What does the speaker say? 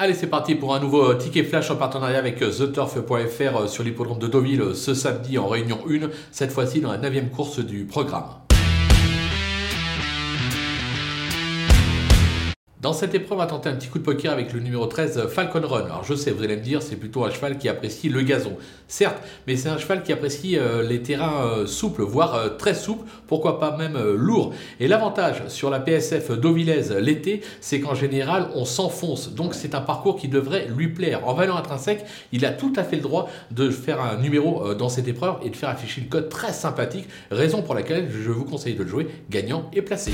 Allez, c'est parti pour un nouveau ticket flash en partenariat avec TheTurf.fr sur l'hippodrome de Deauville ce samedi en réunion 1, cette fois-ci dans la 9 course du programme. Dans cette épreuve, on va tenter un petit coup de poker avec le numéro 13, Falcon Run. Alors je sais, vous allez me dire, c'est plutôt un cheval qui apprécie le gazon. Certes, mais c'est un cheval qui apprécie euh, les terrains euh, souples, voire euh, très souples, pourquoi pas même lourds. Et l'avantage sur la PSF d'Auvillaise l'été, c'est qu'en général, on s'enfonce. Donc c'est un parcours qui devrait lui plaire. En valeur intrinsèque, il a tout à fait le droit de faire un numéro dans cette épreuve et de faire afficher une cote très sympathique, raison pour laquelle je vous conseille de le jouer gagnant et placé.